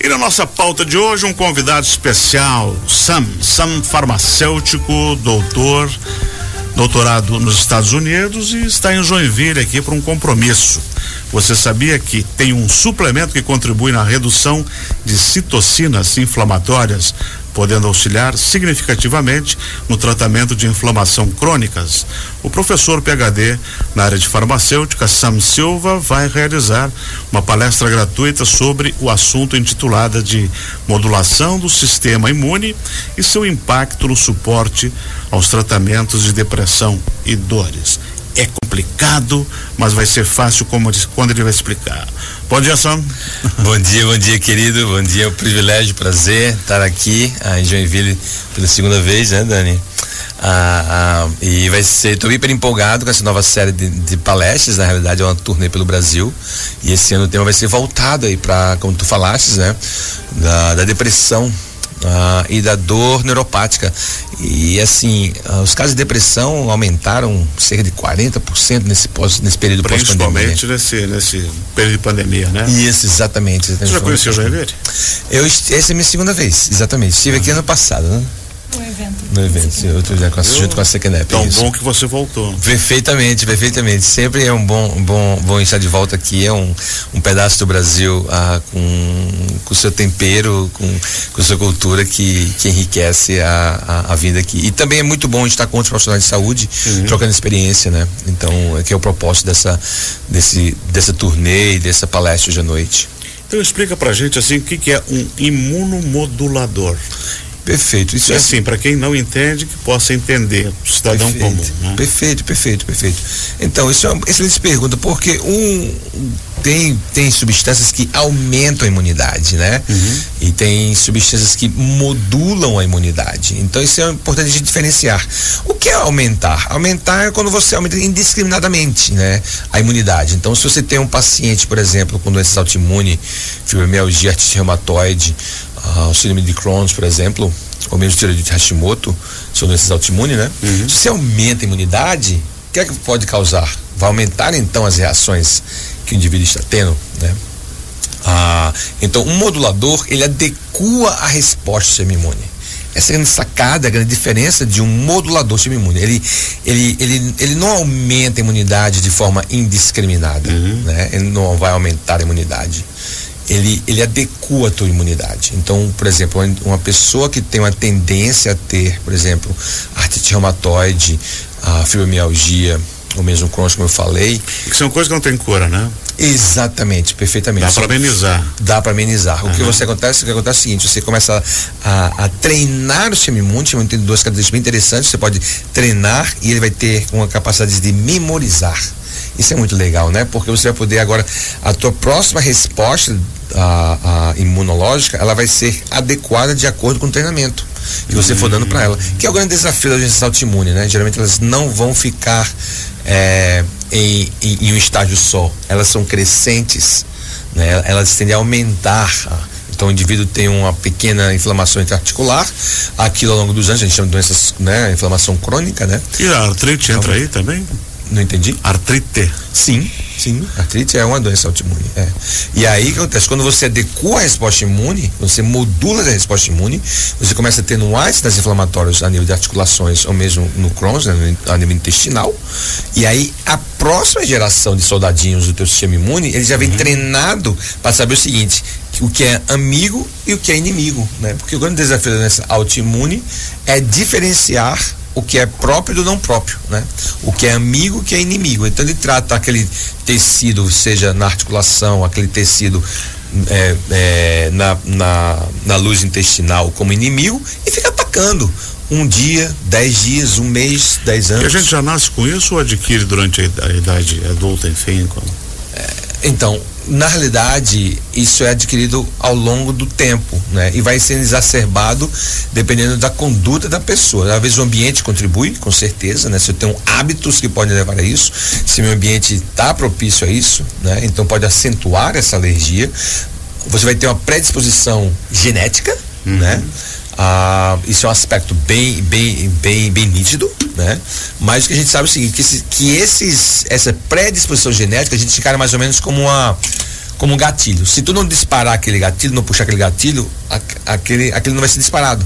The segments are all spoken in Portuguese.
E na nossa pauta de hoje, um convidado especial, Sam, Sam farmacêutico, doutor, doutorado nos Estados Unidos e está em Joinville aqui para um compromisso. Você sabia que tem um suplemento que contribui na redução de citocinas inflamatórias podendo auxiliar significativamente no tratamento de inflamação crônicas. O professor PhD na área de farmacêutica, Sam Silva, vai realizar uma palestra gratuita sobre o assunto intitulada de modulação do sistema imune e seu impacto no suporte aos tratamentos de depressão e dores é complicado, mas vai ser fácil como quando ele vai explicar. Bom dia, Sam. Bom dia, bom dia, querido. Bom dia, é um privilégio, prazer estar aqui ah, em Joinville pela segunda vez, né, Dani? Ah, ah, e vai ser, estou hiper empolgado com essa nova série de, de, palestras, na realidade é uma turnê pelo Brasil e esse ano o tema vai ser voltado aí para, como tu falaste, né, da, da depressão ah, e da dor neuropática. E assim, ah, os casos de depressão aumentaram cerca de 40% nesse, pós, nesse período pós-pandemia. Principalmente nesse, nesse período de pandemia, né? Isso, exatamente. Você já conheceu o Joinville? Eu, essa é a minha segunda vez, exatamente. Estive aqui ano passado, né? No evento. No evento, sim, outro dia com, junto com a Sequenep. Tão isso. bom que você voltou. Perfeitamente, perfeitamente. Sempre é um bom, bom, bom estar de volta aqui. É um, um pedaço do Brasil ah, com, com seu tempero, com, com sua cultura que, que enriquece a, a, a vida aqui. E também é muito bom estar com outros profissionais de saúde, uhum. trocando experiência, né? Então, é que é o propósito dessa, desse, dessa turnê e dessa palestra hoje à noite. Então explica pra gente assim o que, que é um imunomodulador. Perfeito. Isso é assim, para quem não entende, que possa entender, o cidadão perfeito, comum. Né? Perfeito, perfeito, perfeito. Então, isso é uma excelente pergunta, porque um tem, tem substâncias que aumentam a imunidade, né? Uhum. E tem substâncias que modulam a imunidade. Então isso é importante a gente diferenciar. O que é aumentar? Aumentar é quando você aumenta indiscriminadamente, né? A imunidade. Então se você tem um paciente, por exemplo, com doença autoimune, fibromialgia, artrite reumatoide, uh, o síndrome de Crohn, por exemplo, ou mesmo tiroide de Hashimoto, são doenças autoimunes, né? Uhum. Se você aumenta a imunidade, o que é que pode causar? Vai aumentar então as reações que o indivíduo está tendo, né? Ah, então, um modulador, ele adequa a resposta do sistema imune. Essa é a grande sacada, a grande diferença de um modulador do sistema imune. Ele, ele, ele, ele não aumenta a imunidade de forma indiscriminada, uhum. né? Ele não vai aumentar a imunidade. Ele, ele adequa a tua imunidade. Então, por exemplo, uma pessoa que tem uma tendência a ter, por exemplo, artrite reumatoide, a fibromialgia, ou mesmo Crohn, como eu falei. Que são coisas que não tem cura, né? Exatamente, perfeitamente. Dá para amenizar. Dá para amenizar. Uhum. O que você acontece, o que acontece é o seguinte, você começa a, a treinar o sistema imune, o sistema imune tem duas características bem interessantes, você pode treinar e ele vai ter uma capacidade de memorizar. Isso é muito legal, né? Porque você vai poder agora, a tua próxima resposta a, a imunológica, ela vai ser adequada de acordo com o treinamento que você for dando para ela. Que é o grande desafio da doença autoimune, né? Geralmente elas não vão ficar é, em, em, em, um estágio só. Elas são crescentes, né? Elas tendem a aumentar. Então o indivíduo tem uma pequena inflamação intraarticular, aquilo ao longo dos anos a gente chama de doenças, né? Inflamação crônica, né? E a artrite entra aí também? Não entendi? Artrite. Sim, sim. Artrite é uma doença autoimune. É. E aí o que acontece? Quando você adequa a resposta imune, você modula a resposta imune, você começa a ter no ácido das inflamatórios a nível de articulações ou mesmo no Crohn's, né, a nível intestinal. E aí a próxima geração de soldadinhos do teu sistema imune, ele já vem uhum. treinado para saber o seguinte, o que é amigo e o que é inimigo, né? Porque o grande desafio da doença autoimune é diferenciar o que é próprio do não próprio, né? O que é amigo, o que é inimigo. Então ele trata aquele tecido, seja na articulação, aquele tecido é, é, na, na, na luz intestinal como inimigo e fica atacando um dia, dez dias, um mês, dez anos. E a gente já nasce com isso ou adquire durante a idade adulta, enfim? Como... Então, na realidade, isso é adquirido ao longo do tempo, né? E vai sendo exacerbado dependendo da conduta da pessoa. Às vezes o ambiente contribui, com certeza, né? Se eu tenho hábitos que podem levar a isso, se meu ambiente está propício a isso, né? Então pode acentuar essa alergia. Você vai ter uma predisposição genética, uhum. né? Ah, isso é um aspecto bem, bem, bem, bem nítido, né? Mas o que a gente sabe é o seguinte, que, esse, que esses, essa predisposição genética a gente encara mais ou menos como uma como um gatilho. Se tu não disparar aquele gatilho, não puxar aquele gatilho, aquele, aquele não vai ser disparado.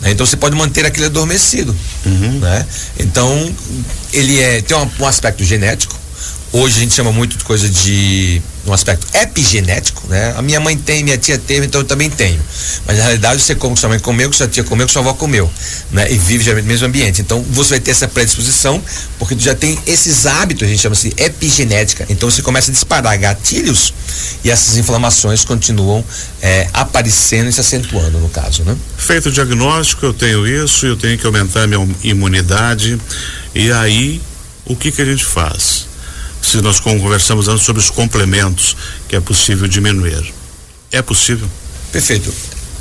Né? Então você pode manter aquele adormecido. Uhum. Né? Então, ele é, tem um, um aspecto genético, Hoje a gente chama muito de coisa de um aspecto epigenético, né? A minha mãe tem, minha tia teve, então eu também tenho. Mas na realidade você come que sua mãe comeu, que sua tia comeu, sua avó comeu, né? E vive já no mesmo ambiente. Então você vai ter essa predisposição, porque tu já tem esses hábitos, a gente chama assim epigenética. Então você começa a disparar gatilhos e essas inflamações continuam é, aparecendo e se acentuando no caso, né? Feito o diagnóstico, eu tenho isso, eu tenho que aumentar minha imunidade. E aí, o que que a gente faz? Se nós conversamos antes sobre os complementos que é possível diminuir. É possível? Perfeito.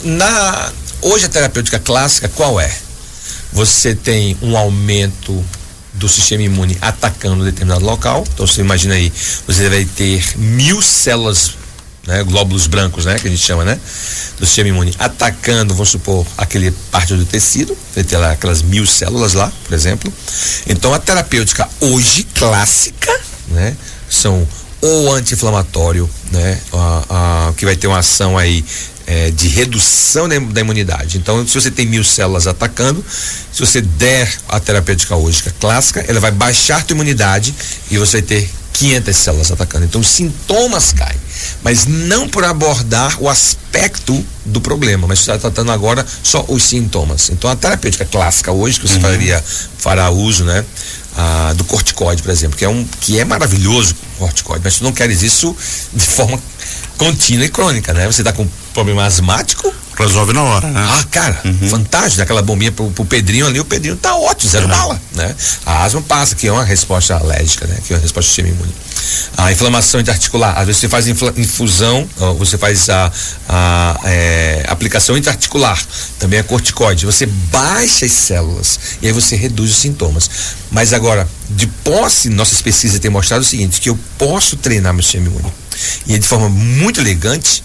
Na hoje a terapêutica clássica qual é? Você tem um aumento do sistema imune atacando determinado local. Então você imagina aí, você vai ter mil células, né, glóbulos brancos, né, que a gente chama, né, do sistema imune atacando, vamos supor, aquele parte do tecido, vai ter lá aquelas mil células lá, por exemplo. Então a terapêutica hoje clássica né? São ou anti-inflamatório, né? A, a, que vai ter uma ação aí é, de redução da, da, imunidade. Então, se você tem mil células atacando, se você der a terapêutica hoje clássica, ela vai baixar a tua imunidade e você vai ter 500 células atacando. Então, os sintomas caem, mas não por abordar o aspecto do problema, mas você está tratando agora só os sintomas. Então, a terapêutica clássica hoje, que você uhum. faria, fará uso, né? Ah, do corticoide, por exemplo, que é um que é maravilhoso o corticoide, mas tu não queres isso de forma contínua e crônica, né? Você está com problema asmático, resolve na hora, né? Ah, cara, uhum. fantástico, aquela bombinha pro, pro Pedrinho ali, o Pedrinho tá ótimo, zero é. bala, né? A asma passa, que é uma resposta alérgica, né? Que é uma resposta do sistema imune. A inflamação interarticular, às vezes você faz infusão, você faz a, a é, aplicação interarticular, também é corticoide, você baixa as células e aí você reduz os sintomas. Mas agora, de posse, nossas pesquisas têm mostrado o seguinte, que eu posso treinar meu sistema imune. E é de forma muito elegante,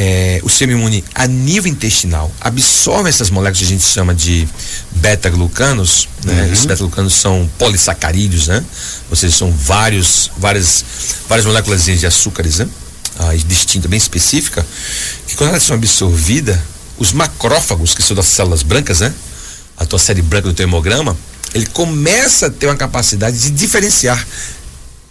é, o sistema imune a nível intestinal absorve essas moléculas que a gente chama de beta-glucanos, né? Uhum. Esses beta-glucanos são polissacarídeos, né? Ou seja, são vários, várias, várias moléculas de açúcares, né? Ah, distinta, bem específica, que quando elas são absorvidas, os macrófagos, que são das células brancas, né? A tua série branca do teu hemograma, ele começa a ter uma capacidade de diferenciar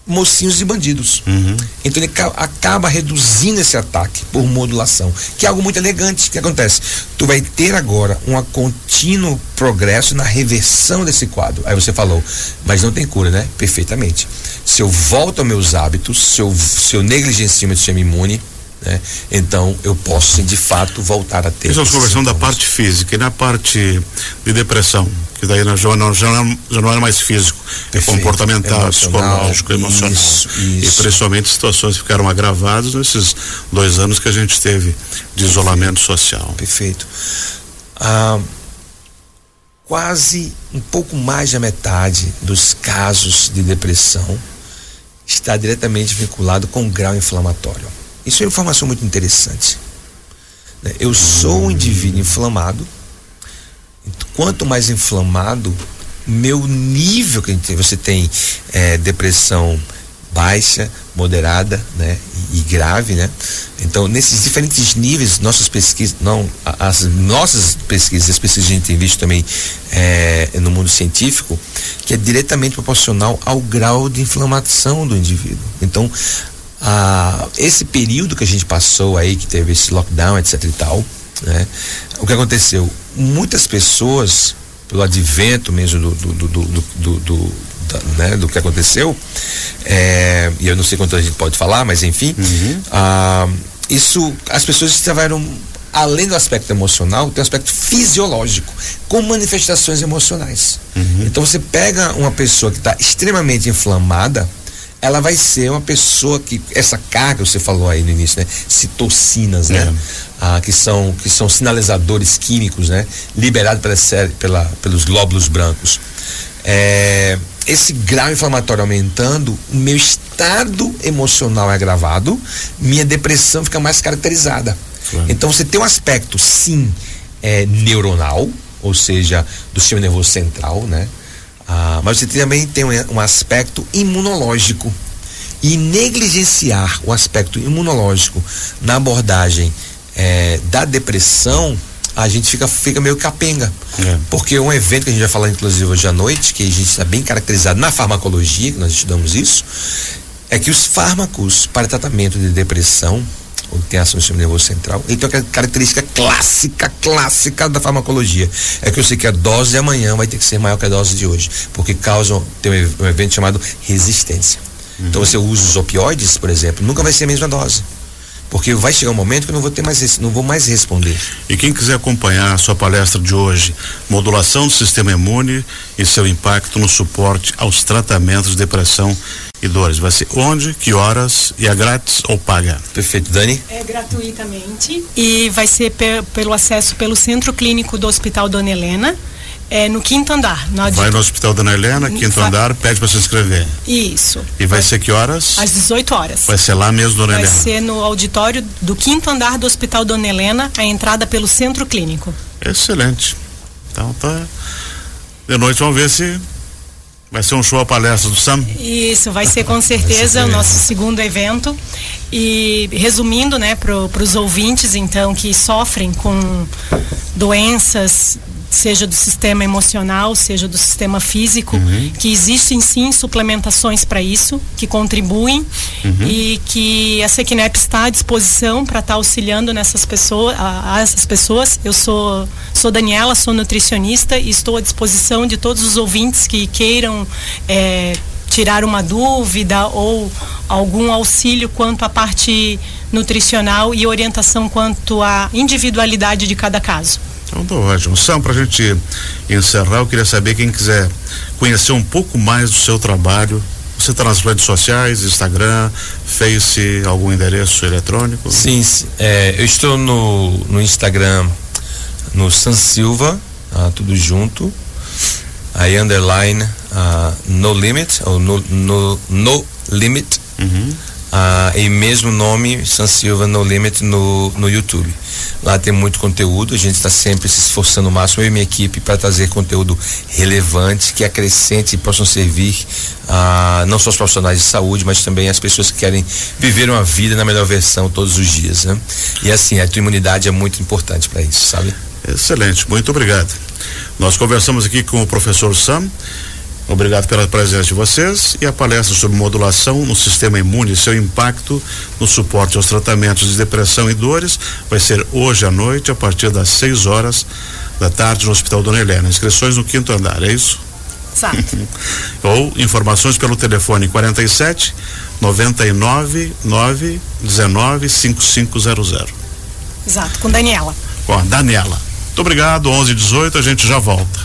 mocinhos e bandidos. Uhum. Então ele acaba reduzindo esse ataque por modulação, que é algo muito elegante. O que acontece? Tu vai ter agora um contínuo progresso na reversão desse quadro. Aí você falou, mas não tem cura, né? Perfeitamente. Se eu volto aos meus hábitos, se eu, se eu negligencio meu sistema imune, né? Então eu posso sim, de fato voltar a ter. Estamos conversando da parte física e na parte de depressão, que daí já não, já não, já não era mais físico, é Perfeito. é comportamental, emocional, psicológico, emocional. Isso, isso. E principalmente situações que ficaram agravadas nesses dois anos que a gente teve de isolamento social. Perfeito. Ah, quase um pouco mais da metade dos casos de depressão está diretamente vinculado com o grau inflamatório. Isso é uma informação muito interessante. Né? Eu sou um indivíduo inflamado. Quanto mais inflamado, meu nível que você tem é, depressão baixa, moderada, né, e, grave, né? Então, nesses diferentes níveis, nossas pesquisas, não, as nossas pesquisas, as pesquisas que a gente tem visto também é, no mundo científico, que é diretamente proporcional ao grau de inflamação do indivíduo. Então, ah, esse período que a gente passou aí, que teve esse lockdown, etc e tal, né? O que aconteceu? Muitas pessoas, pelo advento mesmo do, do, do, do, do da, né, do que aconteceu, é, e eu não sei quanto a gente pode falar, mas enfim, uhum. ah, isso, as pessoas estavam além do aspecto emocional, tem o aspecto fisiológico, com manifestações emocionais. Uhum. Então você pega uma pessoa que está extremamente inflamada, ela vai ser uma pessoa que essa carga você falou aí no início, né? Citocinas, né? É. Ah, que são que são sinalizadores químicos, né? Liberados pela, pela pelos glóbulos brancos. É, esse grau inflamatório aumentando, meu estado emocional é agravado, minha depressão fica mais caracterizada. Claro. Então você tem um aspecto, sim, é, neuronal, ou seja, do sistema nervoso central, né? Ah, mas você também tem um, aspecto imunológico. E negligenciar o aspecto imunológico na abordagem é, da depressão, a gente fica, fica meio capenga. É. Porque um evento que a gente vai falar, inclusive, hoje à noite, que a gente está bem caracterizado na farmacologia, que nós estudamos isso, é que os fármacos para tratamento de depressão, que tem ação no sistema nervoso central, ele tem uma característica clássica, clássica da farmacologia. É que eu sei que a dose de amanhã vai ter que ser maior que a dose de hoje, porque causa tem um evento chamado resistência. Uhum. Então você usa os opioides, por exemplo, nunca vai ser a mesma dose. Porque vai chegar um momento que eu não vou ter mais não vou mais responder. E quem quiser acompanhar a sua palestra de hoje, modulação do sistema imune e seu impacto no suporte aos tratamentos de depressão e dores. Vai ser onde, que horas e é grátis ou paga? Perfeito, Dani? É gratuitamente e vai ser pe pelo acesso pelo Centro Clínico do Hospital Dona Helena. É no quinto andar. No vai no Hospital Dona Helena, quinto vai. andar, pede para se inscrever. Isso. E vai, vai, ser que horas? Às 18 horas. Vai ser lá mesmo, Dona vai Helena? Vai ser no auditório do quinto andar do Hospital Dona Helena, a entrada pelo Centro Clínico. Excelente. Então tá. De noite vamos ver se Vai ser um show a palestra do Sam? Isso, vai ser com certeza o nosso segundo evento. E resumindo, né, para os ouvintes, então, que sofrem com doenças seja do sistema emocional, seja do sistema físico, uhum. que existem sim suplementações para isso, que contribuem uhum. e que a Sequinep está à disposição para estar tá auxiliando nessas pessoas, a, a, essas pessoas. Eu sou sou Daniela, sou nutricionista e estou à disposição de todos os ouvintes que queiram é, tirar uma dúvida ou algum auxílio quanto à parte nutricional e orientação quanto à individualidade de cada caso. Então ótimo. Sam, para a gente encerrar, eu queria saber quem quiser conhecer um pouco mais do seu trabalho. Você está nas redes sociais, Instagram, Face, algum endereço eletrônico? Sim, é, eu estou no, no Instagram, no San Silva, ah, tudo junto. Aí underline uh, no limit, ou no, no, no limit. Uhum. Uh, e mesmo nome, San Silva No Limit no, no YouTube. Lá tem muito conteúdo, a gente está sempre se esforçando o máximo, eu e minha equipe, para trazer conteúdo relevante, que acrescente e possam servir a não só os profissionais de saúde, mas também as pessoas que querem viver uma vida na melhor versão todos os dias. Né? E assim, a tua imunidade é muito importante para isso, sabe? Excelente, muito obrigado. Nós conversamos aqui com o professor Sam. Obrigado pela presença de vocês e a palestra sobre modulação no sistema imune e seu impacto no suporte aos tratamentos de depressão e dores vai ser hoje à noite a partir das 6 horas da tarde no Hospital Dona Helena. Inscrições no quinto andar, é isso? Exato. Ou informações pelo telefone 47 99 9 19 5500. Exato, com Daniela. Com a Daniela. Muito obrigado, 11 18 a gente já volta.